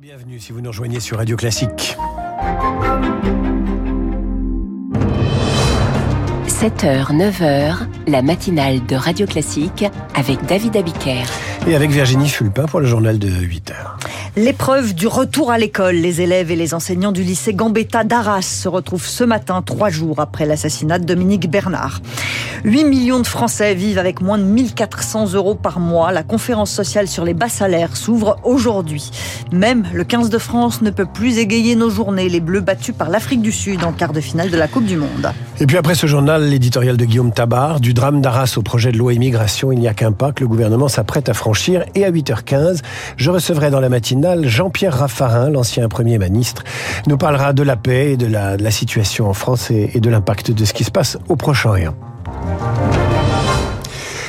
Bienvenue si vous nous rejoignez sur Radio Classique. 7h, 9h, la matinale de Radio Classique avec David Abiker. Et avec Virginie Fulpin pour le journal de 8h. L'épreuve du retour à l'école. Les élèves et les enseignants du lycée Gambetta d'Arras se retrouvent ce matin, trois jours après l'assassinat de Dominique Bernard. 8 millions de Français vivent avec moins de 1400 euros par mois. La conférence sociale sur les bas salaires s'ouvre aujourd'hui. Même le 15 de France ne peut plus égayer nos journées. Les Bleus battus par l'Afrique du Sud en quart de finale de la Coupe du Monde. Et puis après ce journal, l'éditorial de Guillaume Tabar, du drame d'Arras au projet de loi immigration, il n'y a qu'un pas que le gouvernement s'apprête à franchir. Et à 8h15, je recevrai dans la matinale Jean-Pierre Raffarin, l'ancien Premier ministre, nous parlera de la paix et de la, situation en France et, et de l'impact de ce qui se passe au Proche-Orient.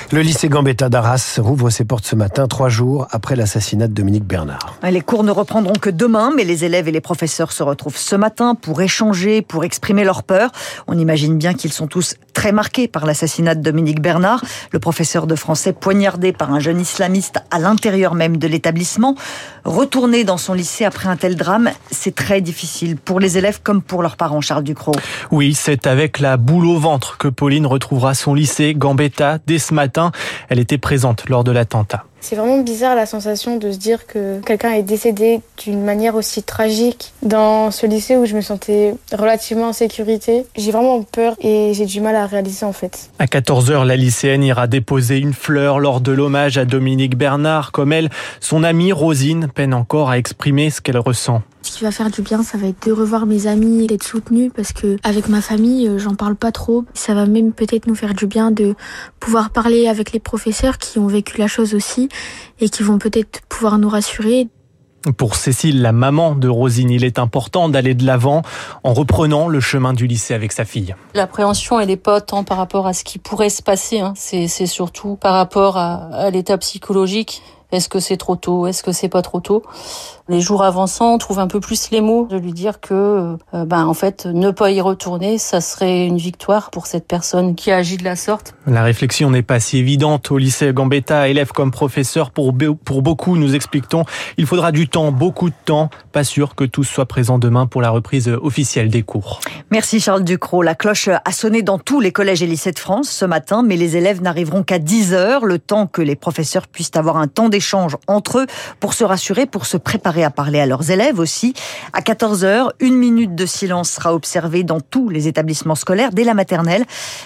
Le lycée Gambetta d'Arras rouvre ses portes ce matin, trois jours après l'assassinat de Dominique Bernard. Les cours ne reprendront que demain, mais les élèves et les professeurs se retrouvent ce matin pour échanger, pour exprimer leur peur. On imagine bien qu'ils sont tous très marqués par l'assassinat de Dominique Bernard, le professeur de français poignardé par un jeune islamiste à l'intérieur même de l'établissement. Retourner dans son lycée après un tel drame, c'est très difficile pour les élèves comme pour leurs parents, Charles Ducrot. Oui, c'est avec la boule au ventre que Pauline retrouvera son lycée Gambetta dès ce matin elle était présente lors de l'attentat. C'est vraiment bizarre la sensation de se dire que quelqu'un est décédé d'une manière aussi tragique dans ce lycée où je me sentais relativement en sécurité. J'ai vraiment peur et j'ai du mal à réaliser en fait. À 14h, la lycéenne ira déposer une fleur lors de l'hommage à Dominique Bernard. Comme elle, son amie Rosine peine encore à exprimer ce qu'elle ressent. Ce qui va faire du bien, ça va être de revoir mes amis et d'être soutenue parce que avec ma famille, j'en parle pas trop. Ça va même peut-être nous faire du bien de pouvoir parler avec les professeurs qui ont vécu la chose aussi et qui vont peut-être pouvoir nous rassurer. Pour Cécile, la maman de Rosine, il est important d'aller de l'avant en reprenant le chemin du lycée avec sa fille. L'appréhension, elle n'est pas tant par rapport à ce qui pourrait se passer, hein. c'est surtout par rapport à, à l'état psychologique. Est-ce que c'est trop tôt? Est-ce que c'est pas trop tôt? Les jours avançant, on trouve un peu plus les mots de lui dire que, euh, ben en fait, ne pas y retourner, ça serait une victoire pour cette personne qui agit de la sorte. La réflexion n'est pas si évidente au lycée Gambetta, élève comme professeur. Pour pour beaucoup, nous expliquons, il faudra du temps, beaucoup de temps. Pas sûr que tous soient présents demain pour la reprise officielle des cours. Merci Charles Ducrot. La cloche a sonné dans tous les collèges et lycées de France ce matin, mais les élèves n'arriveront qu'à 10 heures, le temps que les professeurs puissent avoir un temps d'échange entre eux pour se rassurer, pour se préparer à parler à leurs élèves aussi. À 14 heures, une minute de silence sera observée dans tous les établissements scolaires dès la maternelle.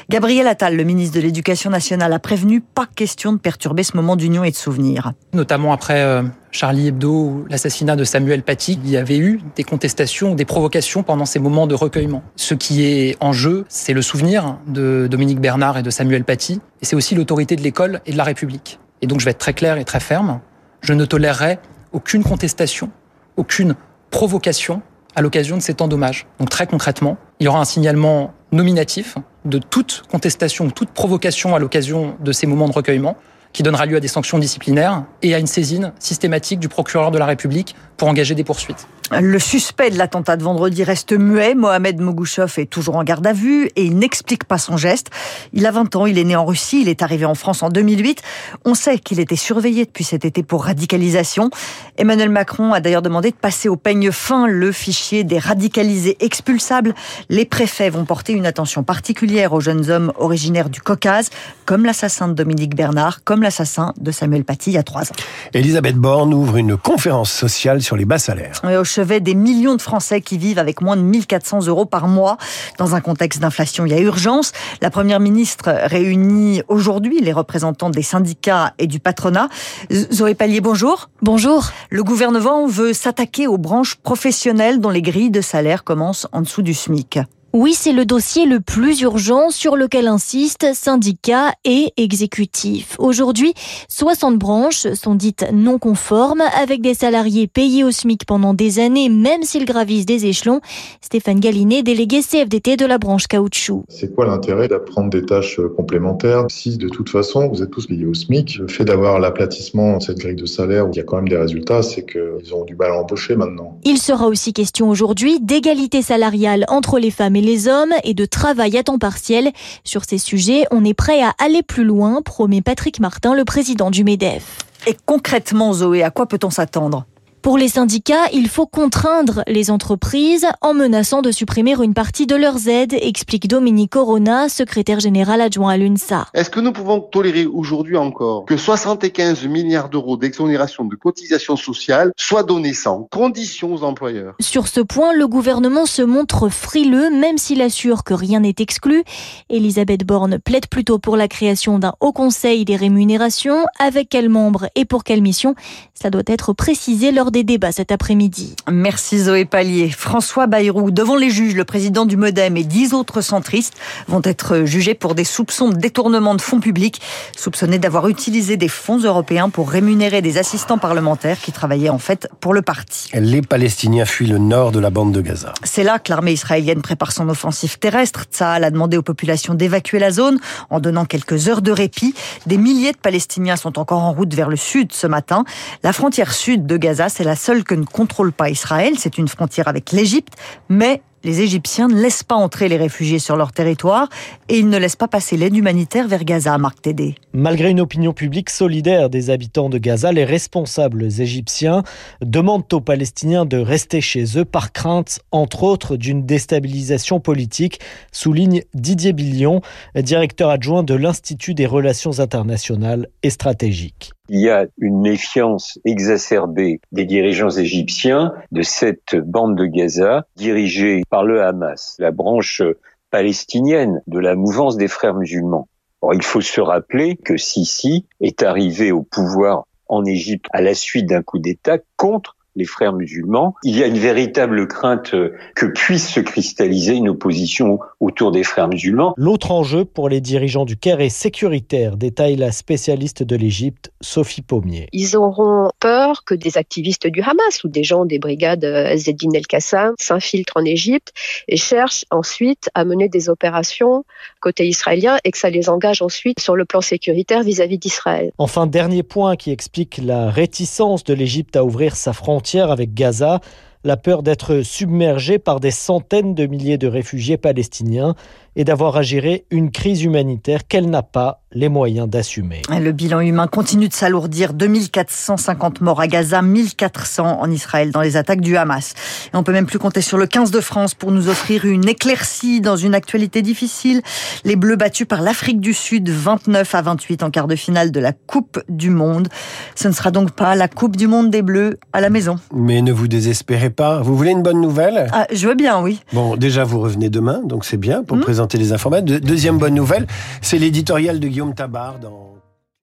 Gabriel Attal, le ministre de l'Éducation nationale, a prévenu pas question de perturber ce moment d'union et de souvenir. Notamment après euh, Charlie Hebdo, l'assassinat de Samuel Paty, il y avait eu des contestations, des provocations pendant ces moments de recueillement. Ce qui est en jeu, c'est le souvenir de Dominique Bernard et de Samuel Paty, et c'est aussi l'autorité de l'école et de la République. Et donc je vais être très clair et très ferme, je ne tolérerai aucune contestation, aucune provocation à l'occasion de ces temps d'hommage. Donc très concrètement, il y aura un signalement nominatif de toute contestation ou toute provocation à l'occasion de ces moments de recueillement qui donnera lieu à des sanctions disciplinaires et à une saisine systématique du procureur de la République pour engager des poursuites. Le suspect de l'attentat de vendredi reste muet. Mohamed Mogouchov est toujours en garde à vue et il n'explique pas son geste. Il a 20 ans, il est né en Russie, il est arrivé en France en 2008. On sait qu'il était surveillé depuis cet été pour radicalisation. Emmanuel Macron a d'ailleurs demandé de passer au peigne fin le fichier des radicalisés expulsables. Les préfets vont porter une attention particulière aux jeunes hommes originaires du Caucase, comme l'assassin de Dominique Bernard, comme l'assassin de Samuel Paty il y a trois ans. Elisabeth Borne ouvre une conférence sociale sur les bas salaires. Et au chevet des millions de Français qui vivent avec moins de 1400 euros par mois. Dans un contexte d'inflation, il y a urgence. La Première ministre réunit aujourd'hui les représentants des syndicats et du patronat. Zoé Pallier, bonjour. Bonjour. Le gouvernement veut s'attaquer aux branches professionnelles dont les grilles de salaire commencent en dessous du SMIC. Oui, c'est le dossier le plus urgent sur lequel insistent syndicats et exécutifs. Aujourd'hui, 60 branches sont dites non conformes, avec des salariés payés au SMIC pendant des années, même s'ils gravissent des échelons. Stéphane Gallinet, délégué CFDT de la branche caoutchouc. C'est quoi l'intérêt d'apprendre des tâches complémentaires si de toute façon vous êtes tous payés au SMIC? Le fait d'avoir l'aplatissement de cette grille de salaire où il y a quand même des résultats, c'est qu'ils ont du mal à embaucher maintenant. Il sera aussi question aujourd'hui d'égalité salariale entre les femmes et les hommes et de travail à temps partiel. Sur ces sujets, on est prêt à aller plus loin, promet Patrick Martin, le président du MEDEF. Et concrètement, Zoé, à quoi peut-on s'attendre? Pour les syndicats, il faut contraindre les entreprises en menaçant de supprimer une partie de leurs aides, explique Dominique Corona, secrétaire général adjoint à l'UNSA. Est-ce que nous pouvons tolérer aujourd'hui encore que 75 milliards d'euros d'exonération de cotisations sociales soient donnés sans condition aux employeurs? Sur ce point, le gouvernement se montre frileux, même s'il assure que rien n'est exclu. Elisabeth Borne plaide plutôt pour la création d'un haut conseil des rémunérations. Avec quels membres et pour quelle mission? Ça doit être précisé lors des débats cet après-midi. Merci Zoé Pallier. François Bayrou, devant les juges, le président du Modem et dix autres centristes vont être jugés pour des soupçons de détournement de fonds publics, soupçonnés d'avoir utilisé des fonds européens pour rémunérer des assistants parlementaires qui travaillaient en fait pour le parti. Les Palestiniens fuient le nord de la bande de Gaza. C'est là que l'armée israélienne prépare son offensive terrestre. Tsahal a demandé aux populations d'évacuer la zone en donnant quelques heures de répit. Des milliers de Palestiniens sont encore en route vers le sud ce matin. La frontière sud de Gaza, c'est la seule que ne contrôle pas Israël. C'est une frontière avec l'Égypte, mais les Égyptiens ne laissent pas entrer les réfugiés sur leur territoire et ils ne laissent pas passer l'aide humanitaire vers Gaza, Marc Tédé. Malgré une opinion publique solidaire des habitants de Gaza, les responsables égyptiens demandent aux Palestiniens de rester chez eux par crainte, entre autres, d'une déstabilisation politique, souligne Didier Billion, directeur adjoint de l'Institut des relations internationales et stratégiques il y a une méfiance exacerbée des dirigeants égyptiens de cette bande de Gaza dirigée par le Hamas, la branche palestinienne de la mouvance des frères musulmans. il faut se rappeler que Sisi est arrivé au pouvoir en Égypte à la suite d'un coup d'État contre les frères musulmans. Il y a une véritable crainte que puisse se cristalliser une opposition autour des frères musulmans. L'autre enjeu pour les dirigeants du Caire est sécuritaire, détaille la spécialiste de l'Égypte, Sophie Pommier. Ils auront peur que des activistes du Hamas ou des gens des brigades Zeddin el-Qassam s'infiltrent en Égypte et cherchent ensuite à mener des opérations côté israélien et que ça les engage ensuite sur le plan sécuritaire vis-à-vis d'Israël. Enfin, dernier point qui explique la réticence de l'Égypte à ouvrir sa frontière avec Gaza, la peur d'être submergé par des centaines de milliers de réfugiés palestiniens et d'avoir à gérer une crise humanitaire qu'elle n'a pas les moyens d'assumer. Le bilan humain continue de s'alourdir. 2450 morts à Gaza, 1400 en Israël dans les attaques du Hamas. Et on peut même plus compter sur le 15 de France pour nous offrir une éclaircie dans une actualité difficile. Les Bleus battus par l'Afrique du Sud, 29 à 28 en quart de finale de la Coupe du Monde. Ce ne sera donc pas la Coupe du Monde des Bleus à la maison. Mais ne vous désespérez pas. Vous voulez une bonne nouvelle? Ah, Je veux bien, oui. Bon, déjà, vous revenez demain, donc c'est bien pour mmh. présenter les informations. deuxième bonne nouvelle, c'est l'éditorial de Guillaume Tabar dans